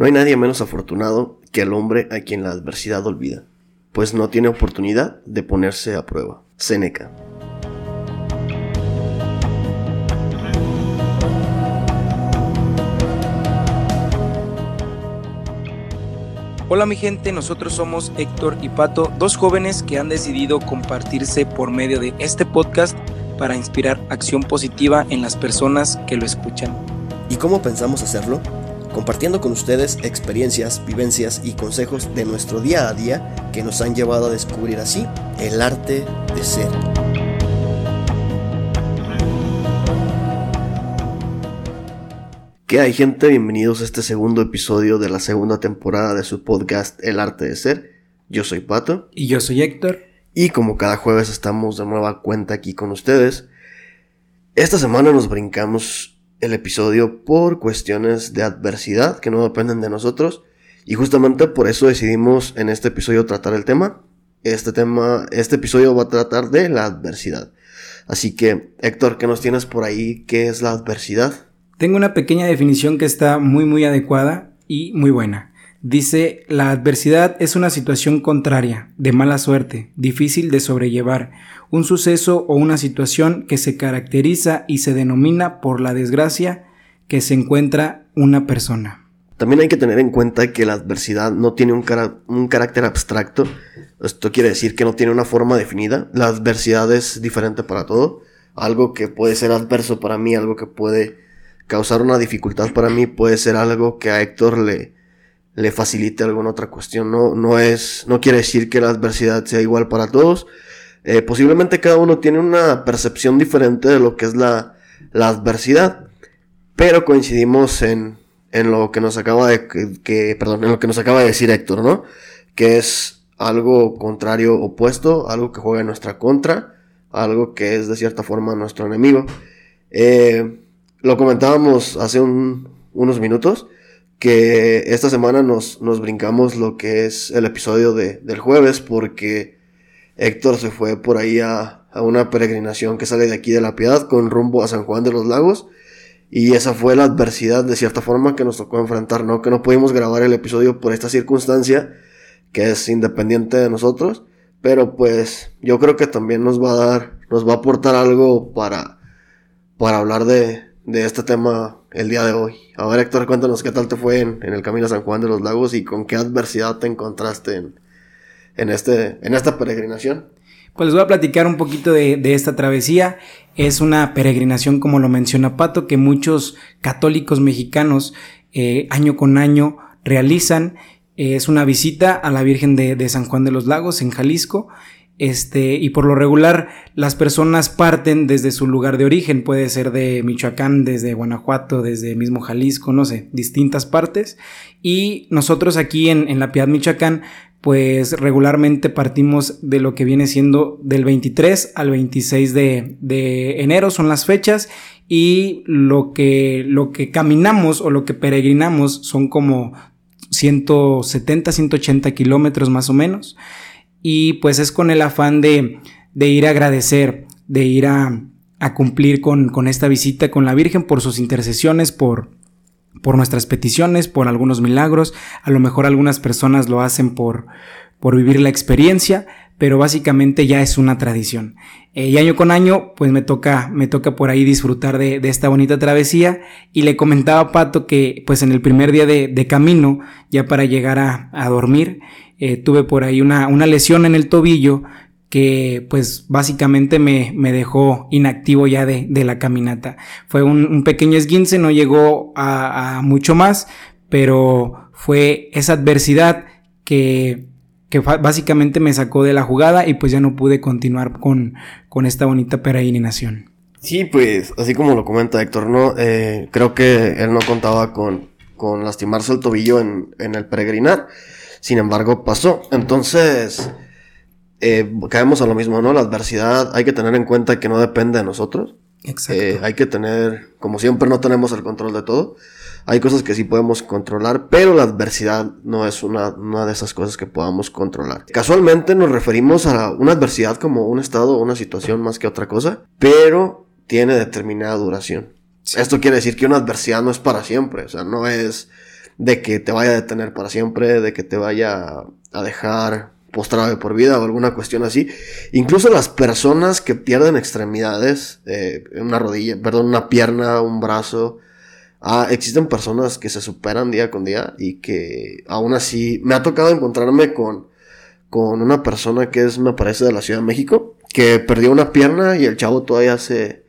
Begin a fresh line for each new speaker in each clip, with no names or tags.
No hay nadie menos afortunado que el hombre a quien la adversidad olvida, pues no tiene oportunidad de ponerse a prueba. Seneca.
Hola mi gente, nosotros somos Héctor y Pato, dos jóvenes que han decidido compartirse por medio de este podcast para inspirar acción positiva en las personas que lo escuchan.
¿Y cómo pensamos hacerlo? Compartiendo con ustedes experiencias, vivencias y consejos de nuestro día a día que nos han llevado a descubrir así el arte de ser. ¿Qué hay gente? Bienvenidos a este segundo episodio de la segunda temporada de su podcast El arte de ser. Yo soy Pato.
Y yo soy Héctor.
Y como cada jueves estamos de nueva cuenta aquí con ustedes. Esta semana nos brincamos el episodio por cuestiones de adversidad que no dependen de nosotros. Y justamente por eso decidimos en este episodio tratar el tema. Este tema, este episodio va a tratar de la adversidad. Así que, Héctor, ¿qué nos tienes por ahí? ¿Qué es la adversidad?
Tengo una pequeña definición que está muy muy adecuada y muy buena. Dice, la adversidad es una situación contraria, de mala suerte, difícil de sobrellevar, un suceso o una situación que se caracteriza y se denomina por la desgracia que se encuentra una persona.
También hay que tener en cuenta que la adversidad no tiene un, un, carácter abstracto. Esto quiere decir que no tiene una forma definida. La adversidad es diferente para todo. Algo que puede ser adverso para mí, algo que puede causar una dificultad para mí puede ser algo que a Héctor le, le facilite alguna otra cuestión. No, no es, no quiere decir que la adversidad sea igual para todos. Eh, posiblemente cada uno tiene una percepción diferente de lo que es la, la adversidad. Pero coincidimos en, en lo que nos acaba de, que, perdón, en lo que nos acaba de decir Héctor, ¿no? Que es algo contrario opuesto, algo que juega en nuestra contra, algo que es de cierta forma nuestro enemigo. Eh, lo comentábamos hace unos minutos, que esta semana nos, nos, brincamos lo que es el episodio de, del jueves, porque Héctor se fue por ahí a, a, una peregrinación que sale de aquí de la Piedad con rumbo a San Juan de los Lagos. Y esa fue la adversidad de cierta forma que nos tocó enfrentar, ¿no? Que no pudimos grabar el episodio por esta circunstancia, que es independiente de nosotros. Pero pues yo creo que también nos va a dar, nos va a aportar algo para, para hablar de, de este tema el día de hoy. A ver, Héctor, cuéntanos qué tal te fue en, el camino a San Juan de los Lagos y con qué adversidad te encontraste en, en, este, en esta peregrinación.
Pues les voy a platicar un poquito de, de, esta travesía. Es una peregrinación, como lo menciona Pato, que muchos católicos mexicanos eh, año con año realizan. es una visita a la Virgen de, de San Juan de los Lagos en Jalisco este, y por lo regular, las personas parten desde su lugar de origen, puede ser de Michoacán, desde Guanajuato, desde mismo Jalisco, no sé, distintas partes. Y nosotros aquí en, La Piedad, Michoacán, pues regularmente partimos de lo que viene siendo del 23 al 26 de, de enero, son las fechas, y lo que, lo que caminamos o lo que peregrinamos son como 170, 180 kilómetros más o menos y pues es con el afán de, de ir a agradecer, de ir a, a cumplir con, con, esta visita con la Virgen por sus intercesiones, por, por nuestras peticiones, por algunos milagros. A lo mejor algunas personas lo hacen por, por vivir la experiencia, pero básicamente ya es una tradición. Eh, y año con año, pues me toca, me toca por ahí disfrutar de, de, esta bonita travesía. Y le comentaba a Pato que, pues en el primer día de, de camino, ya para llegar a, a dormir, eh, tuve por ahí una, una, lesión en el tobillo que pues básicamente me, me dejó inactivo ya de, de la caminata. Fue un, pequeño esguince, no llegó a, a mucho más, pero fue esa adversidad que que básicamente me sacó de la jugada y pues ya no pude continuar con, con esta bonita peregrinación.
Sí, pues así como lo comenta Héctor, ¿no? Eh, creo que él no contaba con, con lastimarse el tobillo en, en el peregrinar. Sin embargo, pasó. Entonces, eh, caemos a lo mismo, ¿no? La adversidad hay que tener en cuenta que no depende de nosotros. Exacto. Eh, hay que tener, como siempre, no tenemos el control de todo. Hay cosas que sí podemos controlar, pero la adversidad no es una, una de esas cosas que podamos controlar. Casualmente nos referimos a una adversidad como un estado o una situación más que otra cosa, pero tiene determinada duración. Esto quiere decir que una adversidad no es para siempre, o sea, no es de que te vaya a detener para siempre, de que te vaya a dejar postrado de por vida o alguna cuestión así. Incluso las personas que pierden extremidades, eh, una rodilla, perdón, una pierna, un brazo, ah, existen personas que se superan día con día y que aún así me ha tocado encontrarme con, con una persona que es, me parece, de la Ciudad de México, que perdió una pierna y el chavo todavía hace,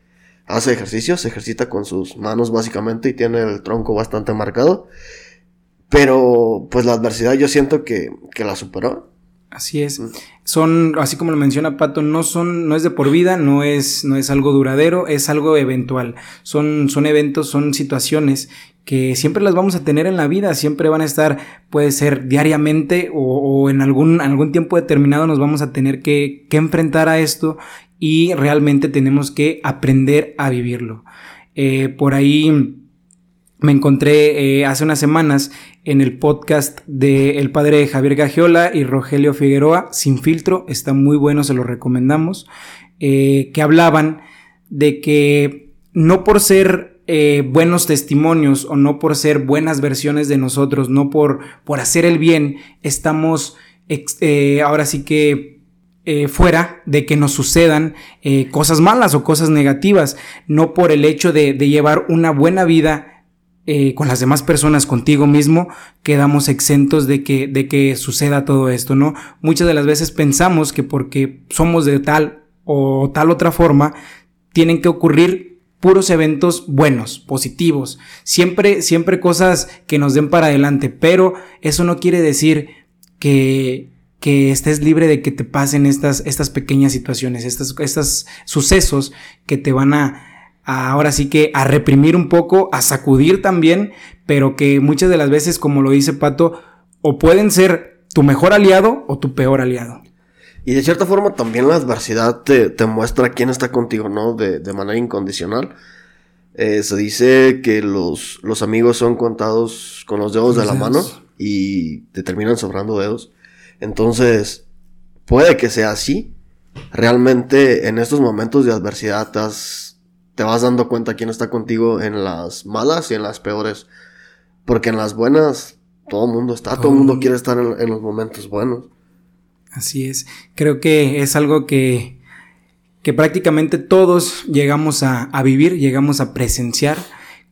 hace ejercicio, se ejercita con sus manos básicamente y tiene el tronco bastante marcado. Pero pues la adversidad yo siento que, que la superó
Así es. Son, así como lo menciona Pato, no son, no es de por vida, no es, no es algo duradero, es algo eventual. Son, son eventos, son situaciones que siempre las vamos a tener en la vida, siempre van a estar, puede ser diariamente o, en algún, algún tiempo determinado nos vamos a tener que, que enfrentar a esto y realmente tenemos que aprender a vivirlo. Eh, por ahí me encontré eh, hace unas semanas en el podcast de el padre de Javier Gagiola y Rogelio Figueroa, Sin Filtro, está muy bueno, se lo recomendamos, eh, que hablaban de que no por ser eh, buenos testimonios o no por ser buenas versiones de nosotros, no por, por hacer el bien, estamos ahora sí que fuera de que nos sucedan cosas malas o cosas negativas, no por el hecho de, de llevar una buena vida eh, con las demás personas, contigo mismo, quedamos exentos de que, de que suceda todo esto, ¿no? Muchas de las veces pensamos que porque somos de tal o tal otra forma, tienen que ocurrir puros eventos buenos, positivos, siempre, siempre cosas que nos den para adelante, pero eso no quiere decir que, que estés libre de que te pasen estas, estas pequeñas situaciones, estos, estos sucesos que te van a, ahora sí que a reprimir un poco, a sacudir también, pero que muchas de las veces, como lo dice Pato, o pueden ser tu mejor aliado o tu peor aliado.
Y de cierta forma también la adversidad te, muestra quién está contigo, ¿no? De, manera incondicional. Eh, se dice que los, los, amigos son contados con los dedos de la mano y te terminan sobrando dedos. Entonces, puede que sea así. Realmente en estos momentos de adversidad has te vas dando cuenta quién está contigo en las malas y en las peores. Porque en las buenas todo el mundo está, todo el mundo quiere estar en, los momentos buenos.
Así es. Creo que es algo que, que prácticamente todos llegamos a, a, vivir, llegamos a presenciar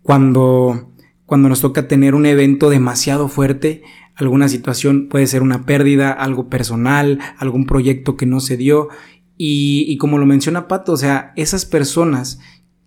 cuando, cuando nos toca tener un evento demasiado fuerte, alguna situación puede ser una pérdida, algo personal, algún proyecto que no se dio. Y, y como lo menciona Pato, o sea, esas personas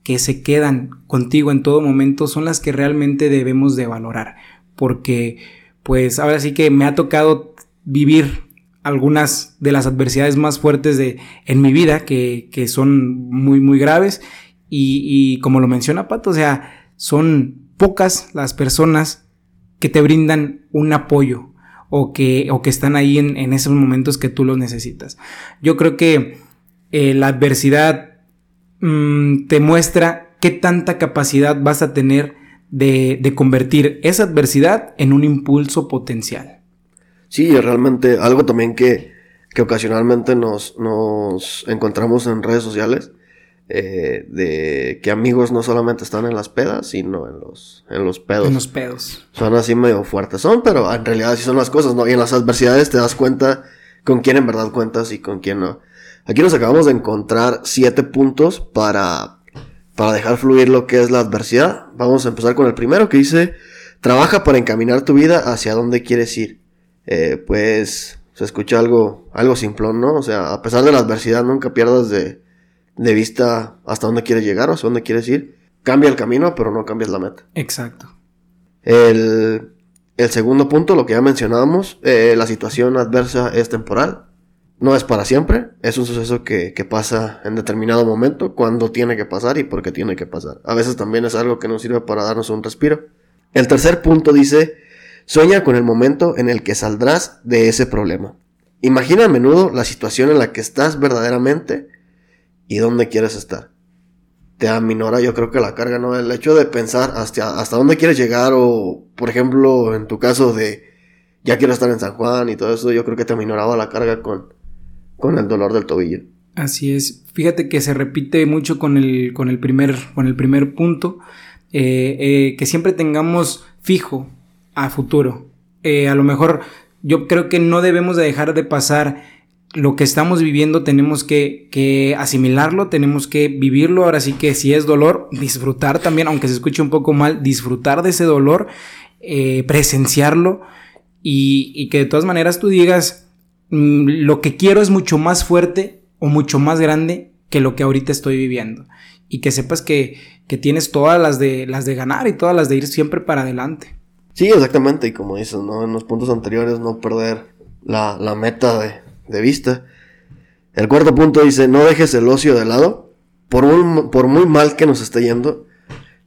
que se quedan contigo en todo momento son las que realmente debemos de valorar. Porque, pues ahora sí que me ha tocado vivir algunas de las adversidades más fuertes de, en mi vida, que, que son muy, muy graves. Y, y, como lo menciona Pato, o sea, son pocas las personas que te brindan un apoyo o que, o que están ahí en, en esos momentos que tú los necesitas. Yo creo que eh, la adversidad Mm, te muestra qué tanta capacidad vas a tener de, convertir esa adversidad en un impulso potencial.
Sí, realmente algo también que, que ocasionalmente nos, nos, encontramos en redes sociales, eh, de que amigos no solamente están en las pedas, sino en los, en los pedos.
En los pedos.
Son así medio fuertes, son, pero en realidad sí son las cosas, ¿no? Y en las adversidades te das cuenta con quién en verdad cuentas y con quién no. Aquí nos acabamos de encontrar siete puntos para, para dejar fluir lo que es la adversidad. Vamos a empezar con el primero que dice, trabaja para encaminar tu vida hacia donde quieres ir. Eh, pues se escucha algo, algo simplón, ¿no? O sea, a pesar de la adversidad, nunca pierdas de, de vista hasta dónde quieres llegar o hacia dónde quieres ir. Cambia el camino, pero no cambias la meta.
Exacto.
El, el segundo punto, lo que ya mencionábamos, eh, la situación adversa es temporal no es para siempre, es un suceso que, pasa en determinado momento, cuando tiene que pasar y por qué tiene que pasar. A veces también es algo que nos sirve para darnos un respiro. El tercer punto dice, sueña con el momento en el que saldrás de ese problema. Imagina a menudo la situación en la que estás verdaderamente y dónde quieres estar. Te aminora yo creo que la carga, ¿no? El hecho de pensar hasta, hasta dónde quieres llegar o, por ejemplo, en tu caso de ya quiero estar en San Juan y todo eso, yo creo que te aminoraba la carga con, con el dolor del tobillo.
Así es. Fíjate que se repite mucho con el, con el, primer, con el primer punto, eh, eh, que siempre tengamos fijo a futuro. Eh, a lo mejor yo creo que no debemos de dejar de pasar lo que estamos viviendo, tenemos que, que, asimilarlo, tenemos que vivirlo. Ahora sí que si es dolor, disfrutar también, aunque se escuche un poco mal, disfrutar de ese dolor, presenciarlo y, que de todas maneras tú digas, lo que quiero es mucho más fuerte o mucho más grande que lo que ahorita estoy viviendo. Y que sepas que, que tienes todas las de, las de ganar y todas las de ir siempre para adelante.
Sí, exactamente, y como dices, ¿no? En los puntos anteriores, no perder la, la meta de, de, vista. El cuarto punto dice, no dejes el ocio de lado. Por, por muy mal que nos esté yendo,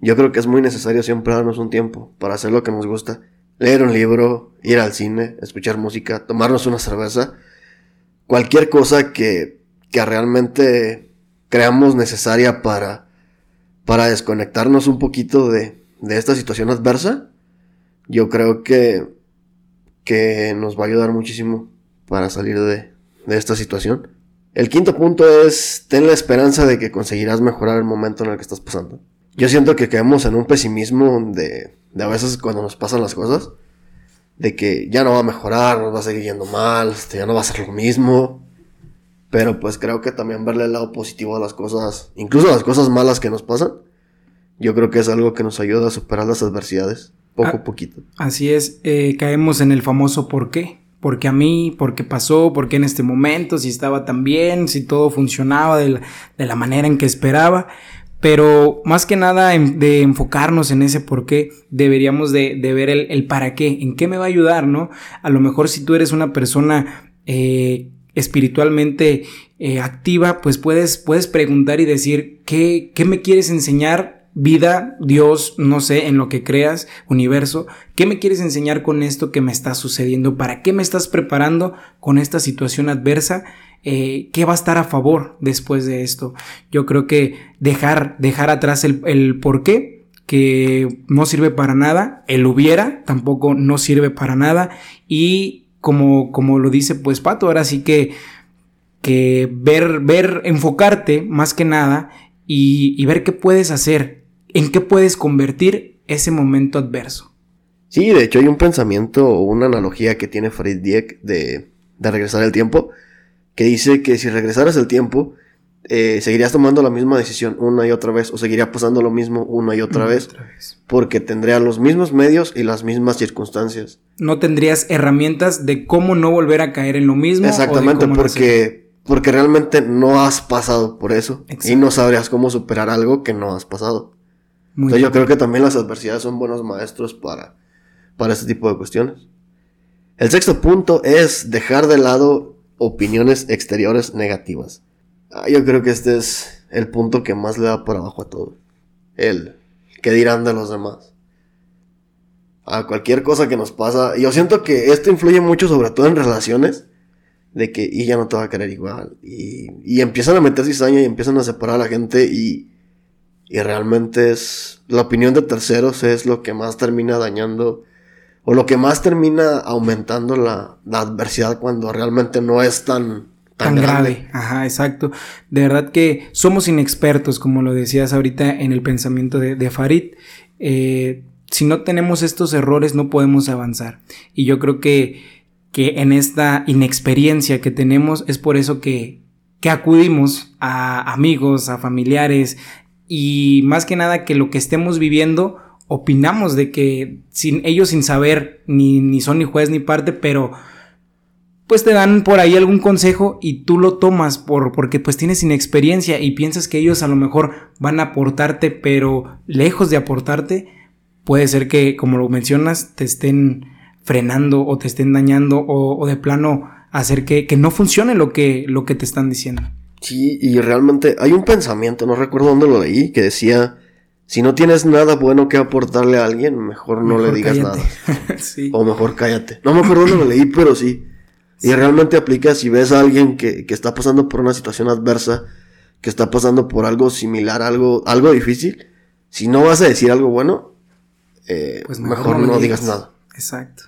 yo creo que es muy necesario siempre darnos un tiempo para hacer lo que nos gusta. Leer un libro, ir al cine, escuchar música, tomarnos una cerveza. Cualquier cosa que, que realmente creamos necesaria para, para desconectarnos un poquito de, de esta situación adversa yo creo que, que nos va a ayudar muchísimo para salir de, de esta situación. El quinto punto es, ten la esperanza de que conseguirás mejorar el momento en el que estás pasando. Yo siento que caemos en un pesimismo de, de a veces cuando nos pasan las cosas, de que ya no va a mejorar, nos va a seguir yendo mal, este, ya no va a ser lo mismo. Pero pues creo que también verle el lado positivo a las cosas, incluso a las cosas malas que nos pasan, yo creo que es algo que nos ayuda a superar las adversidades poco a ah, poquito.
Así es, eh, caemos en el famoso por qué. Porque a mí, porque pasó, porque en este momento, si estaba tan bien, si todo funcionaba de la, de la manera en que esperaba. Pero más que nada de enfocarnos en ese por qué, deberíamos de, ver el, el, para qué, en qué me va a ayudar, ¿no? A lo mejor si tú eres una persona eh, espiritualmente eh, activa, pues puedes, puedes preguntar y decir, ¿qué, ¿qué me quieres enseñar vida, Dios, no sé, en lo que creas, universo, ¿qué me quieres enseñar con esto que me está sucediendo? ¿Para qué me estás preparando con esta situación adversa? Eh, ¿Qué va a estar a favor después de esto? Yo creo que dejar, dejar atrás el, el por qué, que no sirve para nada, el hubiera tampoco no sirve para nada y como, como lo dice pues Pato, ahora sí que, que ver, ver, enfocarte más que nada y, ver qué puedes hacer en qué puedes convertir ese momento adverso.
Sí, de hecho hay un pensamiento una analogía que tiene Farid Dieck de, de regresar el tiempo, que dice que si regresaras el tiempo, eh, seguirías tomando la misma decisión una y otra vez, o seguiría pasando lo mismo una y otra, vez, otra vez, porque tendría los mismos medios y las mismas circunstancias.
No tendrías herramientas de cómo no volver a caer en lo mismo.
Exactamente, porque, porque realmente no has pasado por eso y no sabrías cómo superar algo que no has pasado. Entonces, yo creo que también las adversidades son buenos maestros para, para este tipo de cuestiones. El sexto punto es dejar de lado opiniones exteriores negativas. Ah, yo creo que este es el punto que más le da por abajo a todo. El que dirán de los demás. A cualquier cosa que nos pasa. Yo siento que esto influye mucho, sobre todo en relaciones. De que, y ya no te va a querer igual. Y, y empiezan a meter cizaña y empiezan a separar a la gente. Y y realmente es la opinión de terceros es lo que más termina dañando o lo que más termina aumentando la, la adversidad cuando realmente no es tan,
tan, tan grave. grave. Ajá, exacto. De verdad que somos inexpertos, como lo decías ahorita en el pensamiento de, de Farid. Eh, si no tenemos estos errores no podemos avanzar. Y yo creo que, que en esta inexperiencia que tenemos es por eso que, que acudimos a amigos, a familiares, y más que nada que lo que estemos viviendo opinamos de que sin ellos sin saber ni, ni son ni juez ni parte, pero pues te dan por ahí algún consejo y tú lo tomas por, porque pues tienes inexperiencia y piensas que ellos a lo mejor van a aportarte, pero lejos de aportarte, puede ser que, como lo mencionas, te estén frenando o te estén dañando o, o de plano hacer que, que no funcione lo que, lo que te están diciendo.
Sí, y realmente hay un pensamiento, no recuerdo dónde lo leí, que decía, si no tienes nada bueno que aportarle a alguien, mejor no mejor le digas cállate. nada. sí. O mejor cállate. No me acuerdo dónde lo leí, pero sí. sí. Y realmente aplica si ves a alguien que, que, está pasando por una situación adversa, que está pasando por algo similar, algo, algo difícil, si no vas a decir algo bueno, eh, pues mejor, mejor, no, no digas. digas nada.
Exacto.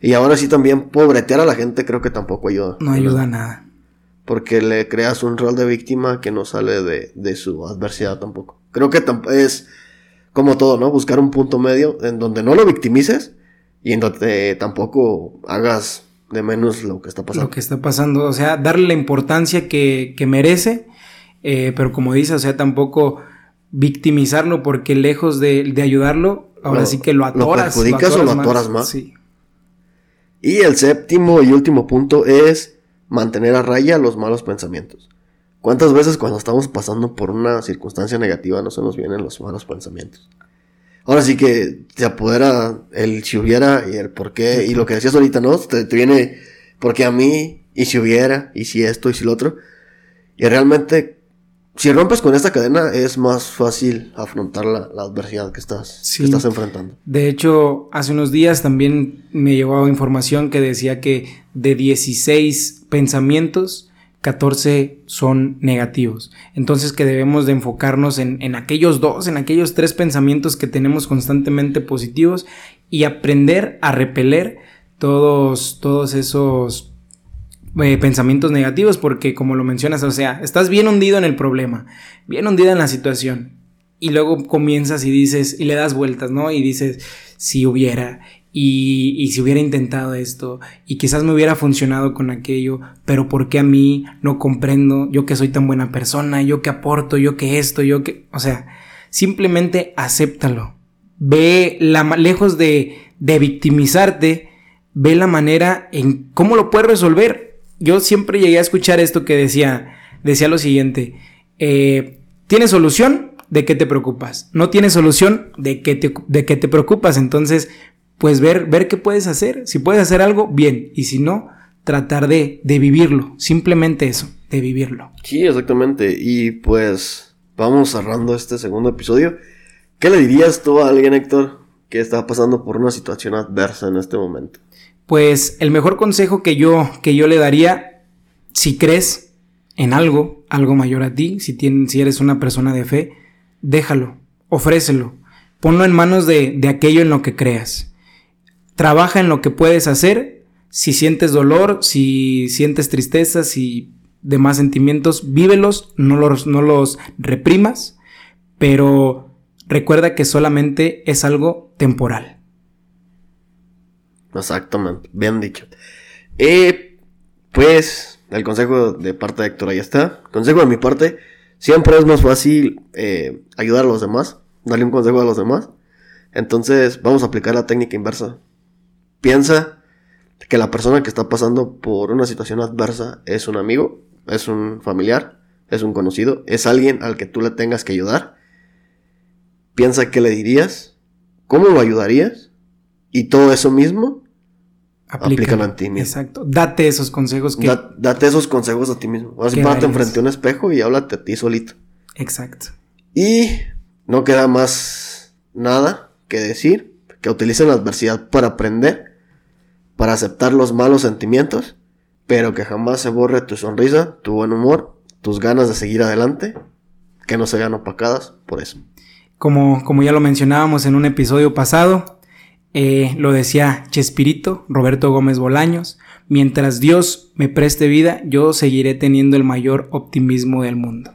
Y ahora sí también pobretear a la gente creo que tampoco ayuda.
No ayuda nada
porque le creas un rol de víctima que no sale de, de su adversidad tampoco. Creo que es como todo, ¿no? Buscar un punto medio en donde no lo victimices y en donde tampoco hagas de menos lo que está pasando.
Lo que está pasando, o sea, darle la importancia que, que merece, eh, pero como dice, o sea, tampoco victimizarlo porque lejos de, de ayudarlo, ahora sí que lo atoras.
¿Lo perjudicas o lo atoras más? Sí. Y el séptimo y último punto es mantener a raya los malos pensamientos. ¿Cuántas veces cuando estamos pasando por una circunstancia negativa no se nos vienen los malos pensamientos? Ahora sí que se apodera el si hubiera y el por qué. Y lo que decías ahorita, ¿no? Te, viene porque a mí, y si hubiera, y si esto, y si lo otro. Y realmente, si rompes con esta cadena, es más fácil afrontar la, adversidad que estás, que estás enfrentando.
De hecho, hace unos días también me llegó información que decía que de 16 pensamientos, 14 son negativos. Entonces que debemos de enfocarnos en, aquellos dos, en aquellos tres pensamientos que tenemos constantemente positivos y aprender a repeler todos, todos esos eh, pensamientos negativos porque como lo mencionas, o sea, estás bien hundido en el problema, bien hundida en la situación y luego comienzas y dices y le das vueltas, ¿no? Y dices, si hubiera, y, si hubiera intentado esto y quizás me hubiera funcionado con aquello, pero ¿por qué a mí no comprendo? Yo que soy tan buena persona, yo que aporto, yo que esto, yo que... O sea, simplemente acéptalo. Ve la, lejos de, de victimizarte, ve la manera en cómo lo puedes resolver. Yo siempre llegué a escuchar esto que decía, decía lo siguiente, eh, ¿tienes solución? ¿De qué te preocupas? No tienes solución, ¿de qué te, de qué te preocupas? Entonces, pues ver, ver qué puedes hacer. Si puedes hacer algo, bien. Y si no, tratar de, de vivirlo. Simplemente eso, de vivirlo.
Sí, exactamente. Y pues vamos cerrando este segundo episodio. ¿Qué le dirías tú a alguien, Héctor, que está pasando por una situación adversa en este momento?
Pues el mejor consejo que yo, que yo le daría, si crees en algo, algo mayor a ti, si, tienes, si eres una persona de fe, déjalo, ofrécelo, ponlo en manos de, de aquello en lo que creas trabaja en lo que puedes hacer. Si sientes dolor, si sientes tristeza, si demás sentimientos, vívelos, no los, no los reprimas, pero recuerda que solamente es algo temporal.
Exactamente, bien dicho. Eh, pues el consejo de parte de Héctor ahí está. Consejo de mi parte, siempre es más fácil eh, ayudar a los demás, darle un consejo a los demás. Entonces vamos a aplicar la técnica inversa. Piensa que la persona que está pasando por una situación adversa es un amigo, es un familiar, es un conocido, es alguien al que tú le tengas que ayudar. Piensa qué le dirías, cómo lo ayudarías y todo eso mismo aplícalo en ti mismo.
Exacto. Date esos consejos que.
date esos consejos a ti mismo. Vas párate enfrente a un espejo y háblate a ti solito.
Exacto.
Y no queda más nada que decir que utilicen la adversidad para aprender para aceptar los malos sentimientos, pero que jamás se borre tu sonrisa, tu buen humor, tus ganas de seguir adelante, que no se vean opacadas por eso.
Como, como ya lo mencionábamos en un episodio pasado, eh, lo decía Chespirito, Roberto Gómez Bolaños, mientras Dios me preste vida, yo seguiré teniendo el mayor optimismo del mundo.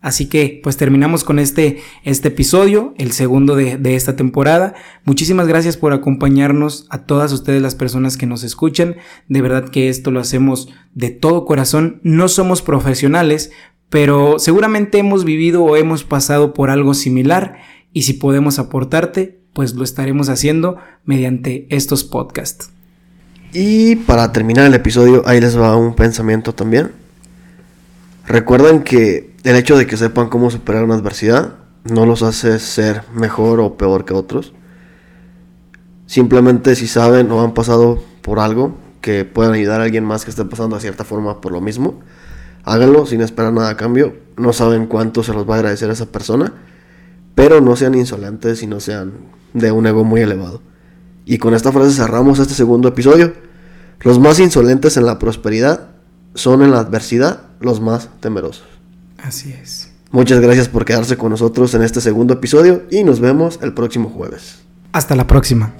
Así que pues terminamos con este, este episodio, el segundo de, de, esta temporada. Muchísimas gracias por acompañarnos a todas ustedes las personas que nos escuchan. De verdad que esto lo hacemos de todo corazón. No somos profesionales, pero seguramente hemos vivido o hemos pasado por algo similar y si podemos aportarte, pues lo estaremos haciendo mediante estos podcasts.
Y para terminar el episodio, ahí les va un pensamiento también. Recuerden que el hecho de que sepan cómo superar una adversidad no los hace ser mejor o peor que otros. Simplemente si saben o han pasado por algo que puedan ayudar a alguien más que esté pasando de cierta forma por lo mismo, háganlo sin esperar nada a cambio. No saben cuánto se los va a agradecer a esa persona, pero no sean insolentes y no sean de un ego muy elevado. Y con esta frase cerramos este segundo episodio. Los más insolentes en la prosperidad son en la adversidad los más temerosos.
Así es.
Muchas gracias por quedarse con nosotros en este segundo episodio y nos vemos el próximo jueves.
Hasta la próxima.